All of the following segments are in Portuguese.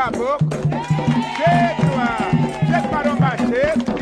caboclo. Cheio, ah, cheio maromba cheio.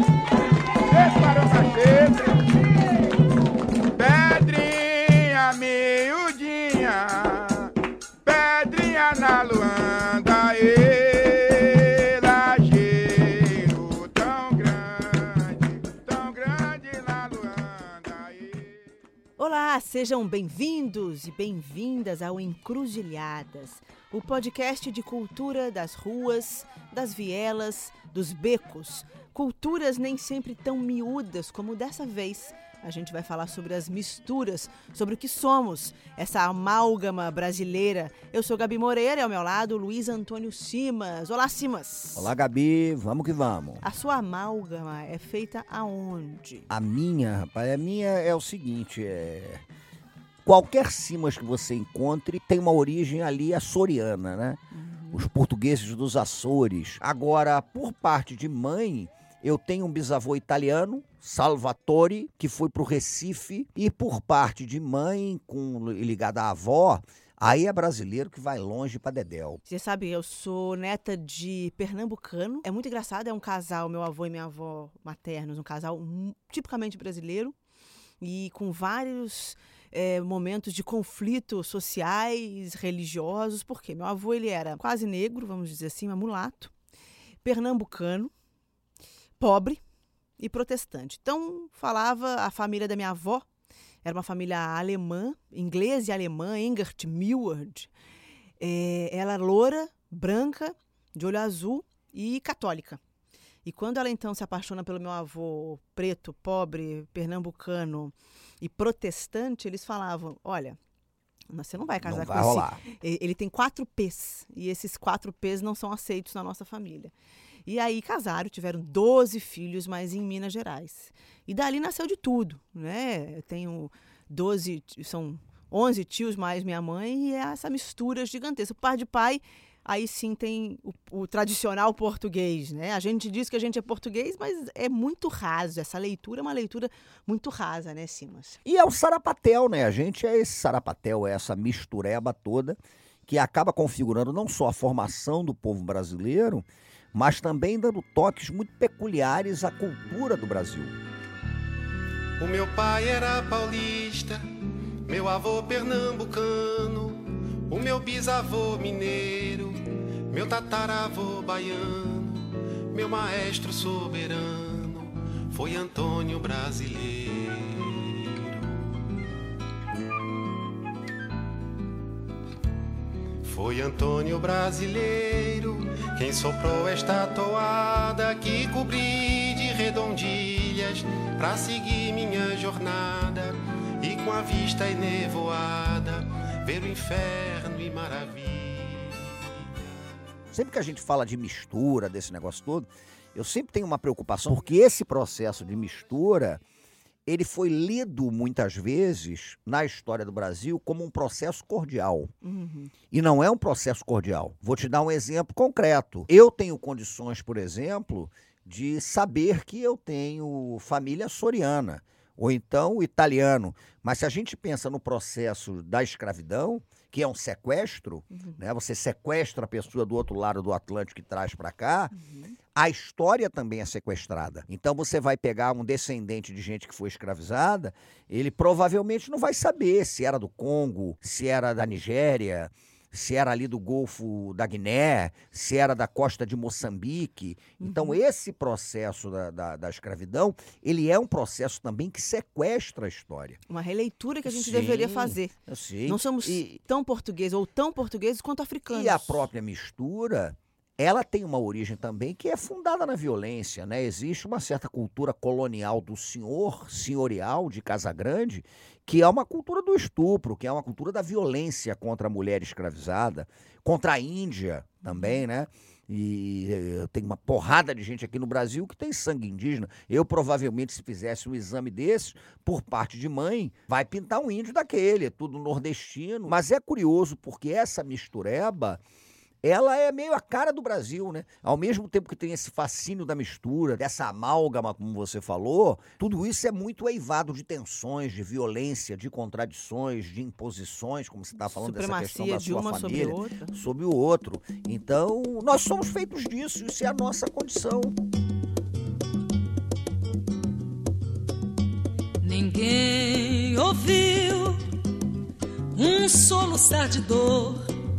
Olá, sejam bem-vindos e bem-vindas ao Encruzilhadas, o podcast de cultura das ruas, das vielas, dos becos. Culturas nem sempre tão miúdas como dessa vez. A gente vai falar sobre as misturas, sobre o que somos, essa amálgama brasileira. Eu sou Gabi Moreira e ao meu lado Luiz Antônio Simas. Olá, Simas. Olá, Gabi, vamos que vamos. A sua amálgama é feita aonde? A minha, rapaz, a minha é o seguinte, é... Qualquer cimas que você encontre tem uma origem ali açoriana, né? Os portugueses dos Açores. Agora, por parte de mãe, eu tenho um bisavô italiano, Salvatore, que foi pro Recife. E por parte de mãe, com ligada à avó, aí é brasileiro que vai longe pra Dedéu. Você sabe, eu sou neta de pernambucano. É muito engraçado, é um casal, meu avô e minha avó maternos, um casal tipicamente brasileiro e com vários eh, momentos de conflito sociais, religiosos. Por quê? Meu avô ele era quase negro, vamos dizer assim, mas mulato, pernambucano, pobre e protestante. Então falava a família da minha avó. Era uma família alemã, inglesa e alemã, Engert Millward. É, ela era loura, branca, de olho azul e católica. E quando ela então se apaixona pelo meu avô preto, pobre, pernambucano e protestante, eles falavam: olha, você não vai casar Não com vai esse. rolar. Ele tem quatro P's e esses quatro P's não são aceitos na nossa família. E aí casaram, tiveram 12 filhos, mas em Minas Gerais. E dali nasceu de tudo, né? Eu tenho 12, ti- são 11 tios mais minha mãe e é essa mistura gigantesca. O par de pai, aí sim tem o, o tradicional português, né? A gente diz que a gente é português, mas é muito raso. Essa leitura é uma leitura muito rasa, né, Simas? E é o sarapatel, né? A gente é esse sarapatel, é essa mistureba toda que acaba configurando não só a formação do povo brasileiro, mas também dando toques muito peculiares à cultura do Brasil. O meu pai era paulista, meu avô pernambucano, o meu bisavô mineiro, meu tataravô baiano, meu maestro soberano foi Antônio Brasileiro. Foi Antônio Brasileiro quem soprou esta toada que cobri de redondilhas pra seguir minha jornada e com a vista enevoada ver o inferno e maravilha. Sempre que a gente fala de mistura, desse negócio todo, eu sempre tenho uma preocupação, porque esse processo de mistura, ele foi lido muitas vezes na história do Brasil como um processo cordial. Uhum. E não é um processo cordial. Vou te dar um exemplo concreto. Eu tenho condições, por exemplo, de saber que eu tenho família soriana ou então italiano. Mas se a gente pensa no processo da escravidão, que é um sequestro, né? Você sequestra a pessoa do outro lado do Atlântico e traz para cá. A história também é sequestrada. Então você vai pegar um descendente de gente que foi escravizada, ele provavelmente não vai saber se era do Congo, se era da Nigéria, se era ali do Golfo da Guiné, se era da costa de Moçambique. Então, esse processo da, da, da escravidão, ele é um processo também que sequestra a história. Uma releitura que a gente Sim, deveria fazer. Sei. Não somos E- tão portugueses ou tão portugueses quanto africanos. E a própria mistura, ela tem uma origem também que é fundada na violência, né? Existe uma certa cultura colonial do senhor, senhorial de Casa Grande, que é uma cultura do estupro, que é uma cultura da violência contra a mulher escravizada, contra a Índia também, né? E eh, tem uma porrada de gente aqui no Brasil que tem sangue indígena. Eu provavelmente, se fizesse um exame desses, por parte de mãe, vai pintar um índio daquele, é tudo nordestino. Mas é curioso porque essa mistureba, ela é meio a cara do Brasil, né? Ao mesmo tempo que tem esse fascínio da mistura, dessa amálgama, como você falou, tudo isso é muito eivado de tensões, de violência, de contradições, de imposições, como você está falando dessa questão Supremacia da de sua uma sobre família, outra. sobre o outro. Então, nós somos feitos disso, isso é a nossa condição. Ninguém ouviu um soluçar de dor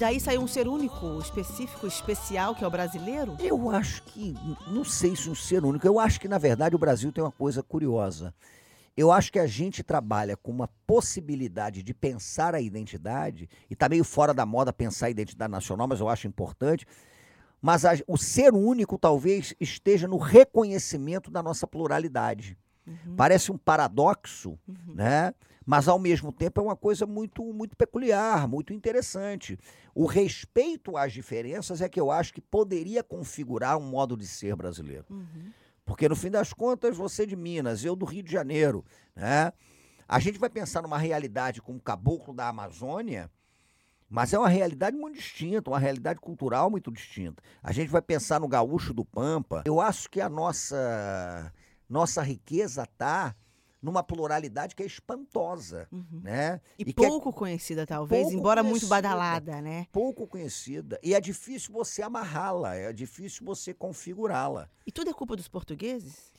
Daí saiu um ser único, específico, especial, que é o brasileiro? Eu acho que, não sei se um ser único, eu acho que na verdade o Brasil tem uma coisa curiosa. Eu acho que a gente trabalha com uma possibilidade de pensar a identidade, e está meio fora da moda pensar a identidade nacional, mas eu acho importante. Mas a- o ser único talvez esteja no reconhecimento da nossa pluralidade. Parece um paradoxo, né? Mas ao mesmo tempo é uma coisa muito muito peculiar, muito interessante. O respeito às diferenças é que eu acho que poderia configurar um modo de ser brasileiro. Porque no fim das contas, você de Minas, eu do Rio de Janeiro, né? A gente vai pensar numa realidade como o caboclo da Amazônia, mas é uma realidade muito distinta, uma realidade cultural muito distinta. A gente vai pensar no gaúcho do Pampa. Eu acho que a nossa nossa riqueza está numa pluralidade que é espantosa, né? E, que é pouco conhecida, talvez, pouco embora muito conhecida. badalada, né? pouco conhecida e é difícil você amarrá-la, é difícil você configurá-la. E tudo é culpa dos portugueses?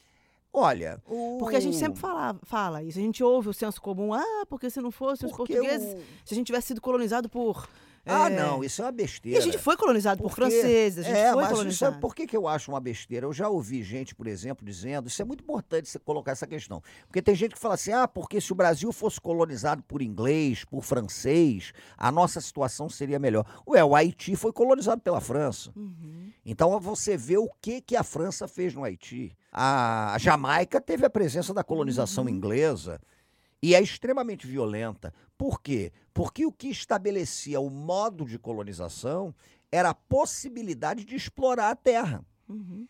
Olha, o... Porque a gente sempre fala, fala isso. A gente ouve o senso comum. Ah, porque se não fossem os Porque portugueses, o- se a gente tivesse sido colonizado por... Ah, é, não, isso é uma E besteira. a gente foi colonizado por Porque- franceses, a gente é, foi mas isso é, colonizado. por que, que eu acho uma besteira? Eu já ouvi gente, por exemplo, dizendo, isso é muito importante você colocar essa questão. Porque tem gente que fala assim, ah, porque se o Brasil fosse colonizado por inglês, por francês, a nossa situação seria melhor. Ué, o Haiti foi colonizado pela França. Uhum. Então você vê o que, que a França fez no Haiti. A Jamaica teve a presença da colonização inglesa e é extremamente violenta. Por quê? Porque o que estabelecia o modo de colonização era a possibilidade de explorar a terra. Uhum.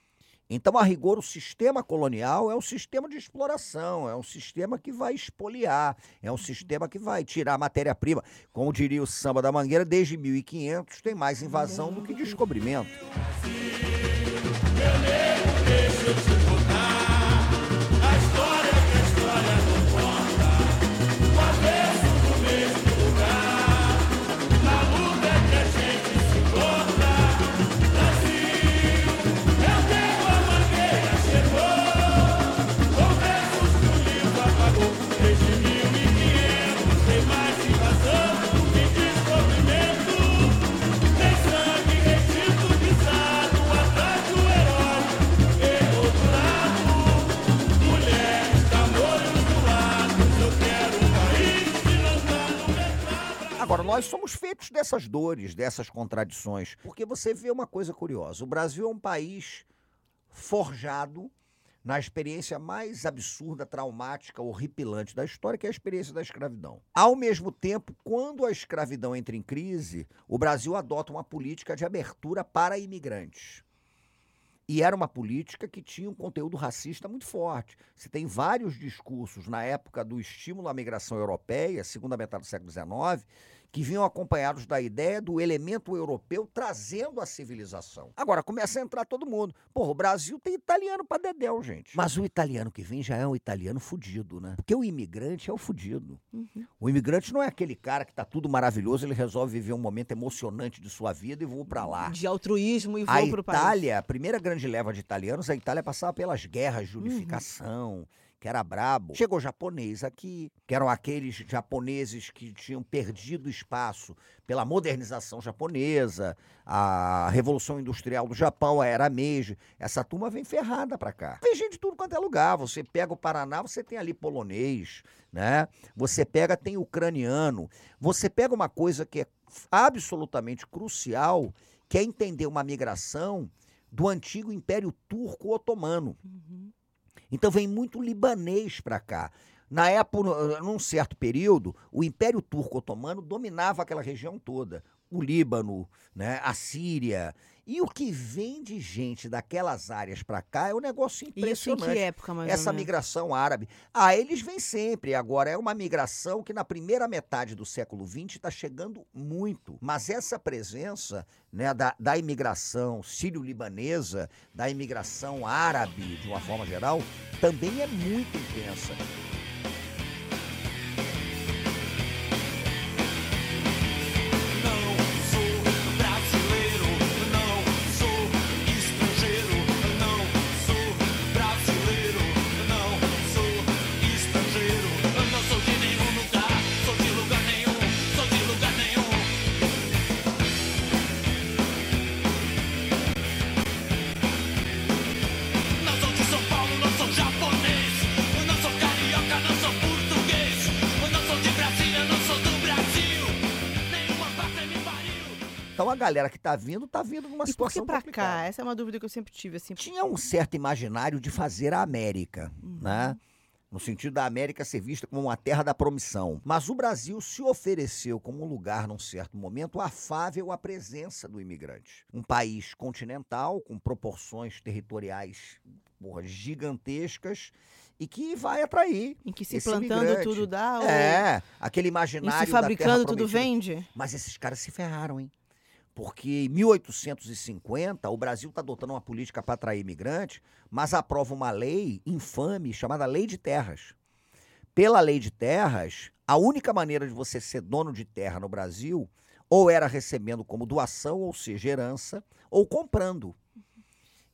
Então, a rigor, o sistema colonial é um sistema de exploração, é um sistema que vai expoliar, é um sistema que vai tirar matéria-prima. Como diria o samba da Mangueira, desde 1500 tem mais invasão do que descobrimento. Agora, nós somos feitos dessas dores, dessas contradições, porque você vê uma coisa curiosa: o Brasil é um país forjado na experiência mais absurda, traumática, horripilante da história, que é a experiência da escravidão. Ao mesmo tempo, quando a escravidão entra em crise, o Brasil adota uma política de abertura para imigrantes. E era uma política que tinha um conteúdo racista muito forte. Você tem vários discursos na época do estímulo à migração europeia, segunda metade do século XIX, que vinham acompanhados da ideia do elemento europeu trazendo a civilização. Agora começa a entrar todo mundo. Porra, o Brasil tem italiano pra dedéu, gente. Mas o italiano que vem já é um italiano fudido, né? Porque o imigrante é o fudido. O imigrante não é aquele cara que tá tudo maravilhoso, ele resolve viver um momento emocionante de sua vida e voa pra lá. De altruísmo e A vou pro país. Itália, a primeira grande leva de italianos, a Itália passava pelas guerras de unificação, que era brabo. Chegou japonês aqui, que eram aqueles japoneses que tinham perdido espaço pela modernização japonesa, a Revolução Industrial do Japão, a Era Meiji. Essa turma vem ferrada pra cá. Vem gente de tudo quanto é lugar. Você pega o Paraná, você tem ali polonês, né? Você pega, tem ucraniano. Você pega uma coisa que é absolutamente crucial, que é entender uma migração do antigo Império Turco Otomano. Então vem muito libanês para cá. Na época, num certo período, o Império Turco Otomano dominava aquela região toda. O Líbano, né, a Síria. E o que vem de gente daquelas áreas para cá é um negócio Isso em impressionante que época, mais essa migração árabe. Ah, eles vêm sempre. Agora, é uma migração que na primeira metade do século XX está chegando muito. Mas essa presença né, da, da imigração sírio-libanesa, da imigração árabe, de uma forma geral, também é muito intensa. Galera que está vindo, está vindo numa E por que situação pra complicada. cá? Essa é uma dúvida que eu sempre tive, assim. tinha um certo imaginário de fazer a América, Uhum. né? No sentido da América ser vista como uma terra da promissão. Mas o Brasil se ofereceu como um lugar, num certo momento, afável à presença do imigrante. Um país continental, com proporções territoriais porra, gigantescas, e que vai atrair. Em que se plantando imigrante. tudo dá, É, aquele imaginário. se da terra fabricando tudo vende? Mas esses caras se ferraram, hein? Porque em 1850, o Brasil está adotando uma política para atrair imigrantes, mas aprova uma lei infame chamada Lei de Terras. Pela Lei de Terras, a única maneira de você ser dono de terra no Brasil ou era recebendo como doação, ou seja, herança, ou comprando.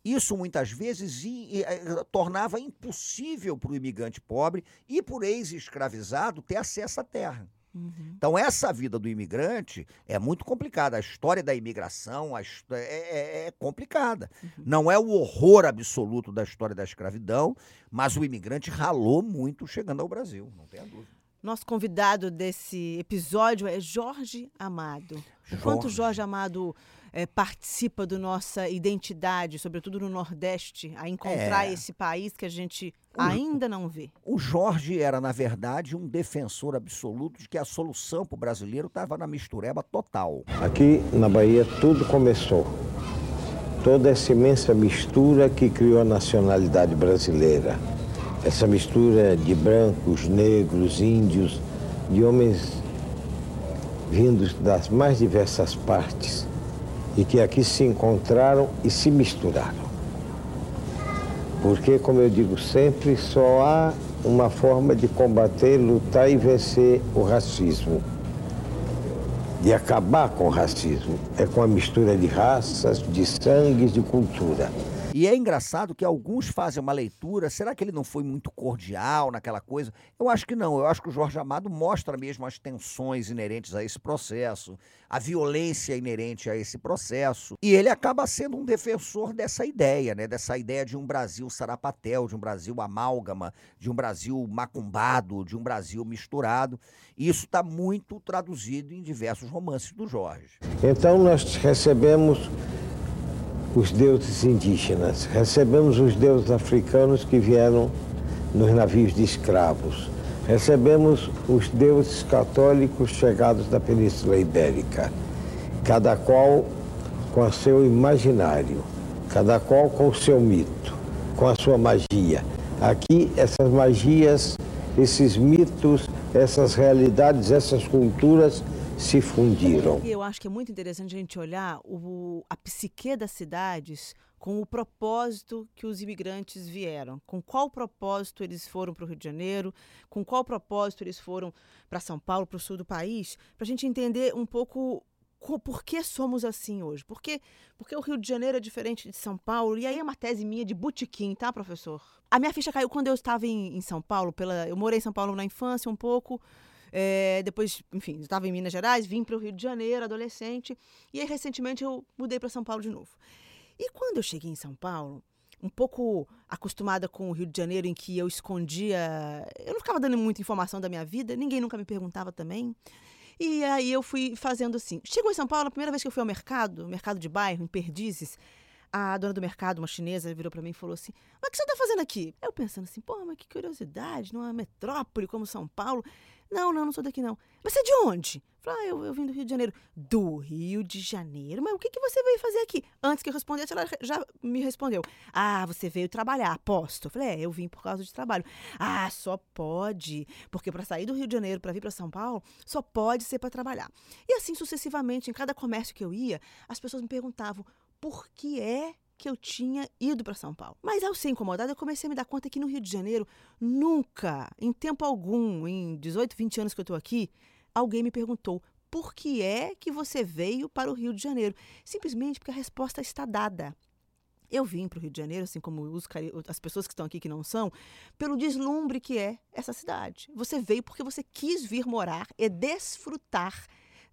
Isso muitas vezes eh, tornava impossível para o imigrante pobre e por ex-escravizado ter acesso à terra. Então, essa vida do imigrante é muito complicada. A história da imigração a histó- é, é- é complicada. Não é o horror absoluto da história da escravidão, mas o imigrante ralou muito chegando ao Brasil, não tenha dúvida. Nosso convidado desse episódio é Jorge Amado. O quanto Jorge. Jorge Amado eh, participa da nossa identidade, sobretudo no Nordeste, a encontrar É. esse país que a gente ainda não vê. O Jorge era, na verdade, um defensor absoluto de que a solução para o brasileiro estava na mistureba total. Aqui na Bahia tudo começou. Toda essa imensa mistura que criou a nacionalidade brasileira. Essa mistura de brancos, negros, índios, de homens vindos das mais diversas partes e que aqui se encontraram e se misturaram. Porque, como eu digo sempre, só há uma forma de combater, lutar e vencer o racismo de acabar com o racismo. É com a mistura de raças, de sangues, de cultura. E é engraçado que alguns fazem uma leitura, será que ele não foi muito cordial naquela coisa? Eu acho que não, eu acho que o Jorge Amado mostra mesmo as tensões inerentes a esse processo, a violência inerente a esse processo, e ele acaba sendo um defensor dessa ideia, né? Dessa ideia de um Brasil sarapatel, de um Brasil amálgama, de um Brasil macumbado, de um Brasil misturado. E isso está muito traduzido em diversos romances do Jorge. Então nós recebemos os deuses indígenas, recebemos os deuses africanos que vieram nos navios de escravos, recebemos os deuses católicos chegados da Península Ibérica, cada qual com o seu imaginário, cada qual com o seu mito, com a sua magia. Aqui essas magias, esses mitos, essas realidades, essas culturas se fundiram. Eu acho que é muito interessante a gente olhar o- a psique das cidades com o propósito que os imigrantes vieram. Com qual propósito eles foram para o Rio de Janeiro, com qual propósito eles foram para São Paulo, para o sul do país, para a gente entender um pouco co- por que somos assim hoje. Por quê? Porque o Rio de Janeiro é diferente de São Paulo. E aí é uma tese minha de botequim, tá, professor? A minha ficha caiu quando eu estava em, em São Paulo. Pela, eu morei em São Paulo na infância um pouco. É, depois, enfim, estava em Minas Gerais, vim para o Rio de Janeiro, adolescente. E aí, recentemente, eu mudei para São Paulo de novo. E quando eu cheguei em São Paulo, um pouco acostumada com o Rio de Janeiro, em que eu escondia. Eu não ficava dando muita informação da minha vida, ninguém nunca me perguntava também. E aí eu fui fazendo assim. Chegou em São Paulo, a primeira vez que eu fui ao mercado, mercado de bairro, em Perdizes, a dona do mercado, uma chinesa, virou pra mim e falou assim: Mas o que você tá fazendo aqui? Eu pensando assim, pô, mas que curiosidade, numa metrópole como São Paulo. Não, não, não sou daqui não. Mas você é de onde? Falei, ah, eu, eu vim do Rio de Janeiro. Do Rio de Janeiro? Mas o que, que você veio fazer aqui? Antes que eu respondesse, ela já me respondeu. Ah, você veio trabalhar, aposto. Falei, é, eu vim por causa de trabalho. Ah, só pode. Porque para sair do Rio de Janeiro para vir para São Paulo, só pode ser para trabalhar. E assim sucessivamente, em cada comércio que eu ia, as pessoas me perguntavam por que é que eu tinha ido para São Paulo. Mas ao ser incomodada, eu comecei a me dar conta que no Rio de Janeiro, nunca, em tempo algum, em 18, 20 anos que eu estou aqui, alguém me perguntou por que é que você veio para o Rio de Janeiro. Simplesmente porque a resposta está dada. Eu vim para o Rio de Janeiro, assim como os, as pessoas que estão aqui que não são, pelo deslumbre que é essa cidade. Você veio porque você quis vir morar e desfrutar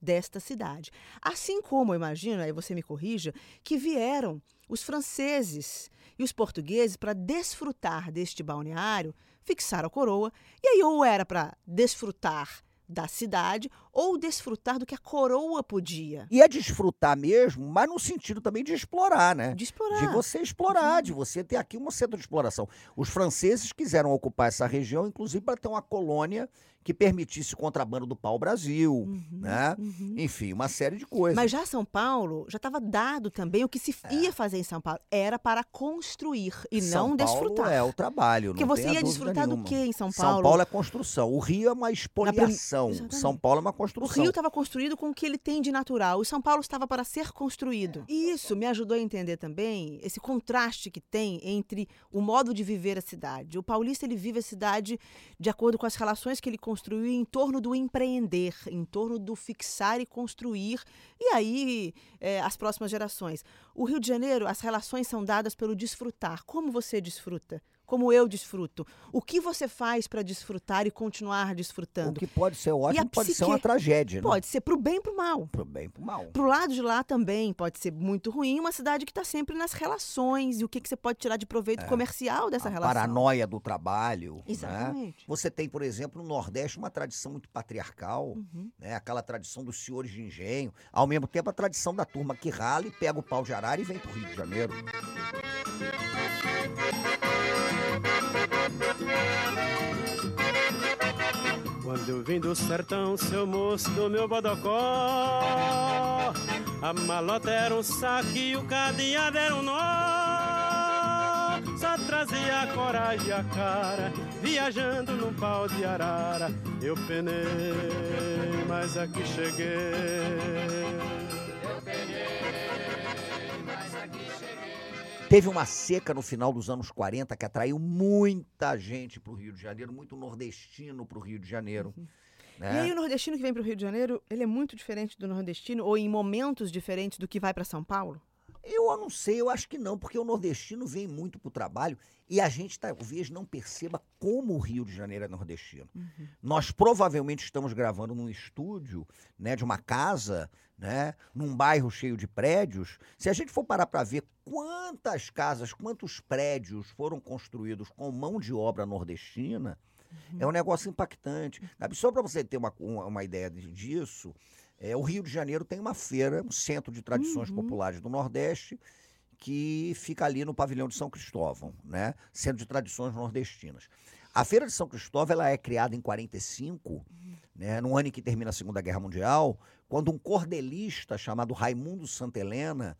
desta cidade. Assim como, eu imagino, aí você me corrija, que vieram os franceses e os portugueses para desfrutar deste balneário, fixaram a coroa, e aí ou era para desfrutar da cidade ou desfrutar do que a coroa podia. E é desfrutar mesmo, mas no sentido também de explorar, né? De explorar. De você explorar, de você ter aqui um centro de exploração. Os franceses quiseram ocupar essa região, inclusive para ter uma colônia que permitisse o contrabando do pau-brasil, né? Enfim, uma série de coisas. Uhum, Mas já São Paulo já estava dado também o que se ia fazer em São Paulo. Era para construir e É. São não Paulo desfrutar. é o trabalho, Porque você ia desfrutar do nenhuma. quê em São São Paulo? Paulo é construção. O Rio é uma espoliação. Exatamente. São Paulo é uma O construção. Rio estava construído com o que ele tem de natural. O São Paulo estava para ser construído. E isso me ajudou a entender também esse contraste que tem entre o modo de viver a cidade. O paulista ele vive a cidade de acordo com as relações que ele construiu em torno do empreender, em torno do fixar e construir. E aí eh, as próximas gerações. O Rio de Janeiro, as relações são dadas pelo desfrutar. Como você desfruta? Como eu desfruto? O que você faz para desfrutar e continuar O desfrutando? que pode ser ótimo, pode ser uma tragédia, né? Pode ser pro bem e pro mal. Pro bem e pro mal. Pro lado de lá também pode ser muito ruim, uma cidade que está sempre nas relações e o que, que você pode tirar de proveito comercial dessa É. relação. paranoia do trabalho. Né? Exatamente. Você tem, por exemplo, no Nordeste uma tradição muito patriarcal, Uhum. né? aquela tradição dos senhores de engenho, ao mesmo tempo a tradição da turma que rala e pega o pau de arara e vem pro Rio de Janeiro. Quando eu vim do sertão, seu moço do meu bodocó. A malota era um saco e o cadeado era um nó. Só trazia a coragem e a cara Viajando num pau de arara. Eu penei, mas aqui cheguei Teve uma seca no final dos anos 40 que atraiu muita gente pro Rio de Janeiro, muito nordestino pro Rio de Janeiro. né? E aí o nordestino que vem pro Rio de Janeiro, ele é muito diferente do nordestino ou em momentos diferentes do que vai para São Paulo? Eu não sei, eu acho que não, porque o nordestino vem muito pro trabalho e a gente talvez não perceba como o Rio de Janeiro é nordestino. Nós provavelmente estamos gravando num estúdio, né, de uma casa, né, num bairro cheio de prédios. Se a gente for parar para ver quantas casas, quantos prédios foram construídos com mão de obra nordestina, é um negócio impactante. Só para você ter uma, uma, ideia de- disso, é, o Rio de Janeiro tem uma feira, um centro de tradições populares do Nordeste, que fica ali no pavilhão de São Cristóvão, né? Centro de tradições nordestinas. A Feira de São Cristóvão ela é criada em 45, né, no ano em que termina a Segunda Guerra Mundial, quando um cordelista chamado Raimundo Santa Helena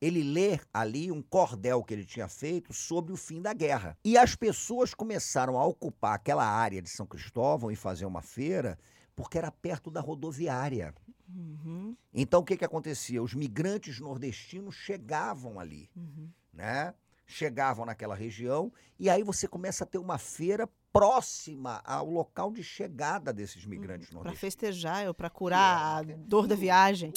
ele lê ali um cordel que ele tinha feito sobre o fim da guerra. E as pessoas começaram a ocupar aquela área de São Cristóvão e fazer uma feira porque era perto da rodoviária. Uhum. Então o que que acontecia? Os migrantes nordestinos chegavam ali, Uhum. né? Chegavam naquela região e aí você começa a ter uma feira próxima ao local de chegada desses migrantes Para nordestinos. festejar ou para curar a dor da viagem.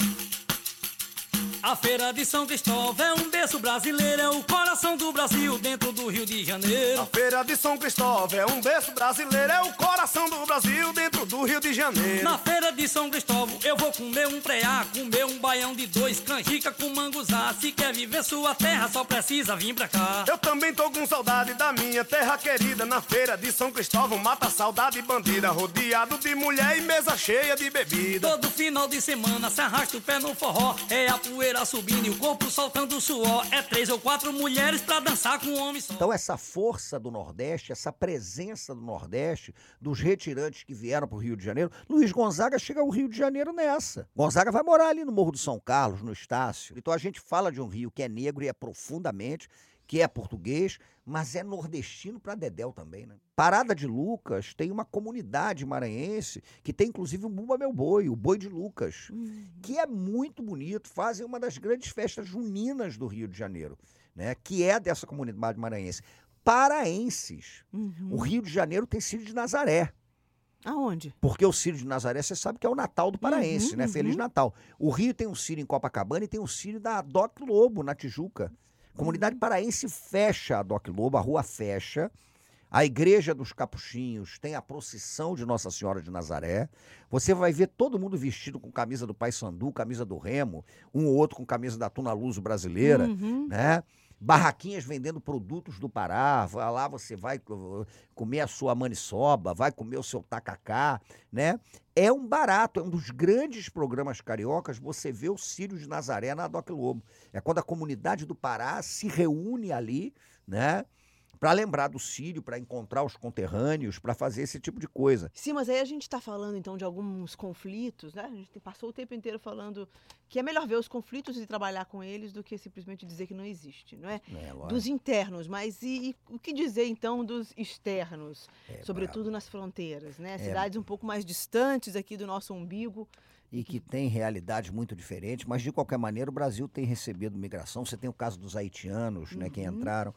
A Feira de São Cristóvão é um berço brasileiro, é o coração do Brasil dentro do Rio de Janeiro. A Feira de São Cristóvão é um berço brasileiro, é o coração do Brasil dentro do Rio de Janeiro. Na Feira de São Cristóvão eu vou comer um preá, comer um baião de dois, canjica com manguzá. Se quer viver sua terra, só precisa vir pra cá. Eu também tô com saudade da minha terra querida. Na feira de São Cristóvão, mata saudade bandida. Rodeado de mulher e mesa cheia de bebida. Todo final de semana se arrasta o pé no forró. É a poeira subindo e o corpo soltando suor. É três ou quatro mulheres pra dançar com um homem só. Então essa força do Nordeste, essa presença do Nordeste, dos retirantes que vieram para o Rio de Janeiro, Luiz Gonzaga chega ao Rio de Janeiro nessa. Gonzaga vai morar ali no Morro do São Carlos, no Estácio. Então a gente fala de um Rio que é negro e é profundamente, que é português, mas é nordestino para Dedéu também, né? Parada de Lucas tem uma comunidade maranhense que tem inclusive o Bumba Meu Boi, o Boi de Lucas, que é muito bonito, fazem uma das grandes festas juninas do Rio de Janeiro, né? Que é dessa comunidade maranhense. Paraenses. O Rio de Janeiro tem Círio de Nazaré. Aonde? Porque o Círio de Nazaré, você sabe que é o Natal do paraense, Uhum, né? Feliz Natal. O Rio tem um Círio em Copacabana e tem um Círio da Doc Lobo, na Tijuca. Comunidade paraense fecha a Doc Lobo, a rua fecha. A Igreja dos Capuchinhos tem a procissão de Nossa Senhora de Nazaré. Você vai ver todo mundo vestido com camisa do Paysandu, camisa do Remo, um ou outro com camisa da Tuna Luso brasileira, Uhum. né? Barraquinhas vendendo produtos do Pará, lá você vai co- comer a sua maniçoba, vai comer o seu tacacá, né? É um barato, é um dos grandes programas cariocas, você vê o Círio de Nazaré na Doc Lobo. É quando a comunidade do Pará se reúne ali, né? Para lembrar do Círio, para encontrar os conterrâneos, para fazer esse tipo de coisa. Sim, mas aí a gente está falando então de alguns conflitos, né? A gente passou o tempo inteiro falando que é melhor ver os conflitos e trabalhar com eles do que simplesmente dizer que não existe, não é? Lógico. Dos internos, mas e, e o que dizer então dos externos, É sobretudo nas fronteiras, né? É. Cidades um pouco mais distantes aqui do nosso umbigo. e que tem realidades muito diferentes, mas de qualquer maneira o Brasil tem recebido migração. Você tem o caso dos haitianos, né, que Uhum. entraram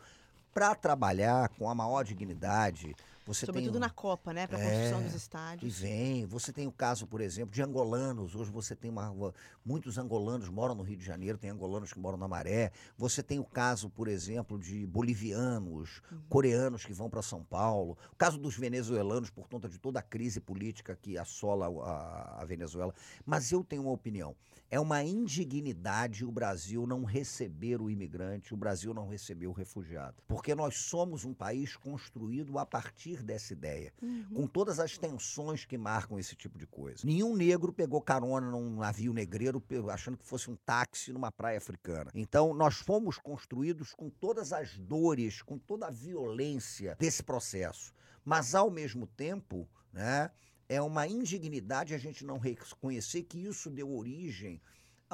para trabalhar com a maior dignidade. Você sobretudo tem na Copa, né? Para a É, construção dos estádios. vem. Você tem o caso, por exemplo, de angolanos. Hoje você tem uma, uma- muitos angolanos moram no Rio de Janeiro, tem angolanos que moram na Maré. Você tem o caso, por exemplo, de bolivianos, coreanos que vão para São Paulo. O caso dos venezuelanos por conta de toda a crise política que assola a, a Venezuela. Mas eu tenho uma opinião. É uma indignidade o Brasil não receber o imigrante, o Brasil não receber o refugiado. Porque nós somos um país construído a partir dessa ideia com todas as tensões que marcam esse tipo de coisa. Nenhum negro pegou carona num navio negreiro achando que fosse um táxi numa praia africana. Então, nós fomos construídos com todas as dores, com toda a violência desse processo. Mas, ao mesmo tempo, né, é uma indignidade a gente não reconhecer que isso deu origem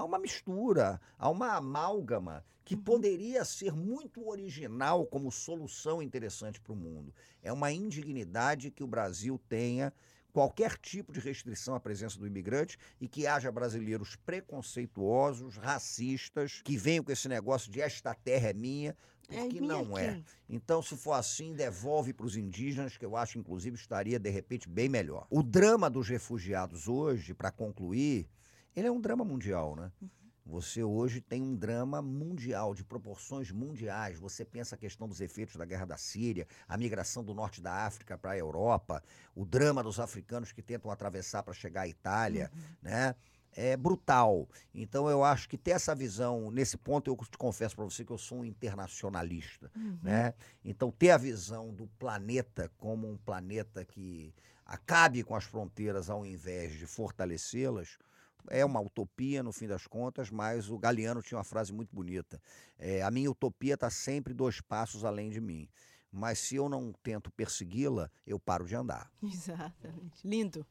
a uma mistura, a uma amálgama que poderia ser muito original como solução interessante para o mundo. É uma indignidade que o Brasil tenha qualquer tipo de restrição à presença do imigrante e que haja brasileiros preconceituosos, racistas, que venham com esse negócio de esta terra é minha, É porque minha não é. quem? Então, se for assim, devolve para os indígenas, que eu acho, inclusive, estaria, de repente, bem melhor. O drama dos refugiados hoje, para concluir, ele é um drama mundial, né? Você hoje tem um drama mundial, de proporções mundiais. Você pensa a questão dos efeitos da guerra da Síria, a migração do norte da África para a Europa, o drama dos africanos que tentam atravessar para chegar à Itália, né? É brutal. Então eu acho que ter essa visão, nesse ponto eu te confesso para você que eu sou um internacionalista, né? Então ter a visão do planeta como um planeta que acabe com as fronteiras ao invés de fortalecê-las, é uma utopia no fim das contas, mas o Galeano tinha uma frase muito bonita. É, a minha utopia está sempre dois passos além de mim. Mas se eu não tento persegui-la, eu paro de andar. Exatamente. Lindo.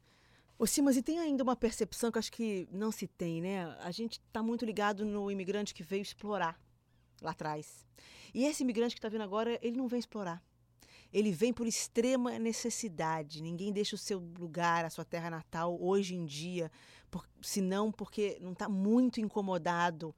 Ô, Simas, e tem ainda uma percepção que acho que não se tem, né? A gente está muito ligado no imigrante que veio explorar lá atrás. E esse imigrante que está vindo agora, ele não vem explorar. ele vem por extrema necessidade. Ninguém deixa o seu lugar, a sua terra natal, hoje em dia, por, senão porque não está muito incomodado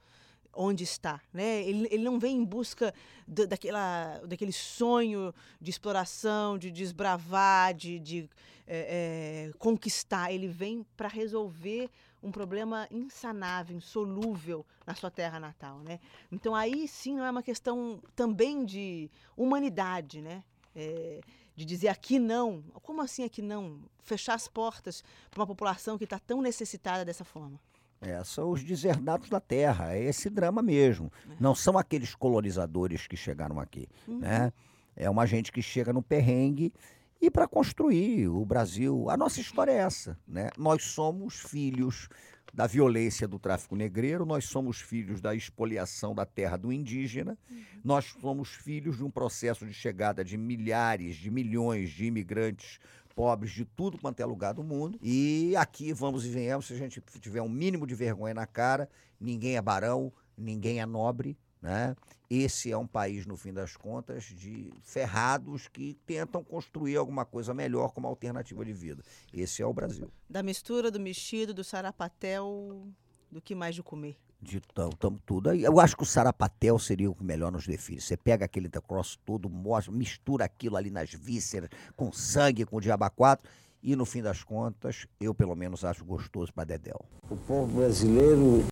onde está, né? Ele, ele não vem em busca da- daquela, daquele sonho de exploração, de desbravar, de, de eh, eh, conquistar. Ele vem para resolver um problema insanável, insolúvel na sua terra natal, né? Então aí sim não é uma questão também de humanidade, né? Eh, de dizer aqui não. Como assim aqui não? Fechar as portas para uma população que está tão necessitada dessa forma. É, são os deserdados da terra, é esse drama mesmo. Não são aqueles colonizadores que chegaram aqui, né? É uma gente que chega no perrengue e para construir o Brasil. A nossa história é essa, né? Nós somos filhos da violência do tráfico negreiro, nós somos filhos da expoliação da terra do indígena, nós somos filhos de um processo de chegada de milhares, de milhões de imigrantes pobres de tudo quanto é lugar do mundo. E aqui, vamos e venhamos, se a gente tiver um mínimo de vergonha na cara, ninguém é barão, ninguém é nobre, né? Esse é um país, no fim das contas, de ferrados que tentam construir alguma coisa melhor como alternativa de vida. Esse é o Brasil. Da mistura, do mexido, do sarapatel, do que mais de comer. De tam, tam, tudo. Aí, Eu acho que o sarapatel seria o que melhor nos define. Você pega aquele cross todo, mostra, mistura aquilo ali nas vísceras, com sangue, com diaba 4, e no fim das contas, eu pelo menos acho gostoso para Dedéu. O povo brasileiro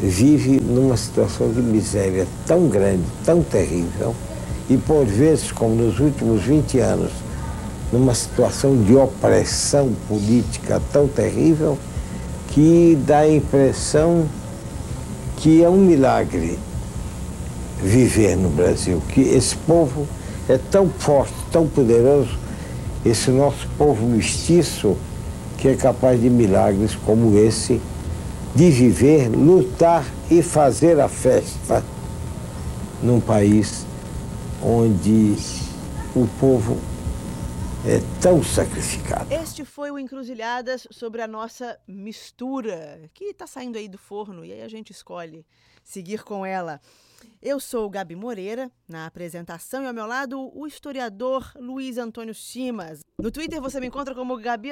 vive numa situação de miséria tão grande, tão terrível, e por vezes, como nos últimos 20 anos, numa situação de opressão política tão terrível, que dá a impressão que é um milagre viver no Brasil, que esse povo é tão forte, tão poderoso, esse nosso povo mestiço, que é capaz de milagres como esse, de viver, lutar e fazer a festa num país onde o povo é tão sacrificado. Este foi o Encruzilhadas sobre a nossa mistura, que está saindo aí do forno e aí a gente escolhe seguir com ela. Eu sou Gabi Moreira, na apresentação, e ao meu lado o historiador Luiz Antônio Simas. No Twitter você me encontra como Gabi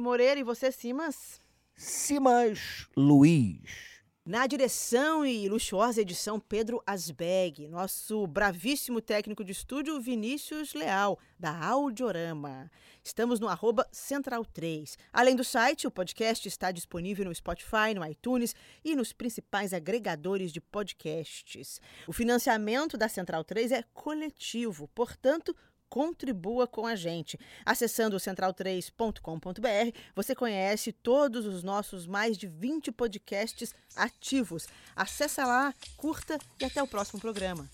Moreira e você, Simas? Simas Luiz. Na direção e luxuosa edição, Pedro Asbeg. Nosso bravíssimo técnico de estúdio, Vinícius Leal, da Audiorama. Estamos no arroba Central3. Além do site, o podcast está disponível no Spotify, no iTunes e nos principais agregadores de podcasts. O financiamento da Central 3 é coletivo, portanto, contribua com a gente. Acessando central3.com.br, você conhece todos os nossos mais de 20 podcasts ativos. Acesse lá, curta e até o próximo programa.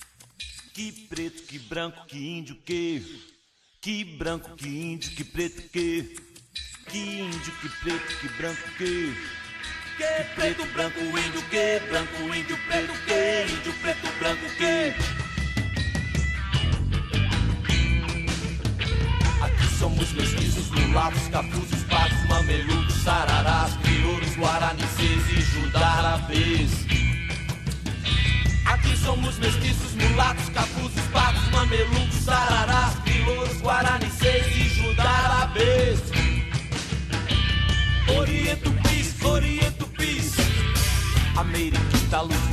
Que preto, que branco, que índio, que. Que branco, que índio, que preto, que. Que índio, que preto, que branco, que. Que preto, branco, índio, que. Branco, índio, preto, capuzes, pardos, mamelucos, sararás, crioulos, guaranices e judarabês. Aqui somos mestiços, mulatos, capuzes, pardos, mamelucos, sararás, crioulos, guaranices e judarabês. Oriento Pis, Oriento Pis. Ameriquita, luz,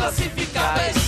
Inclassificáveis,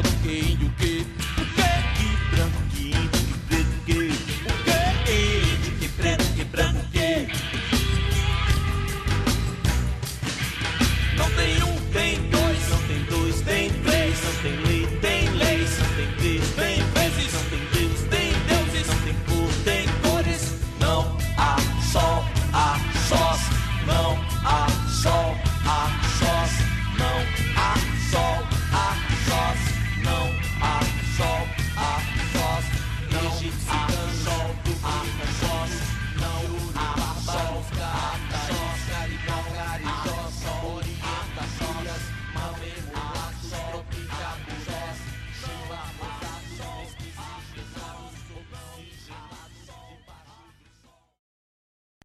Okay.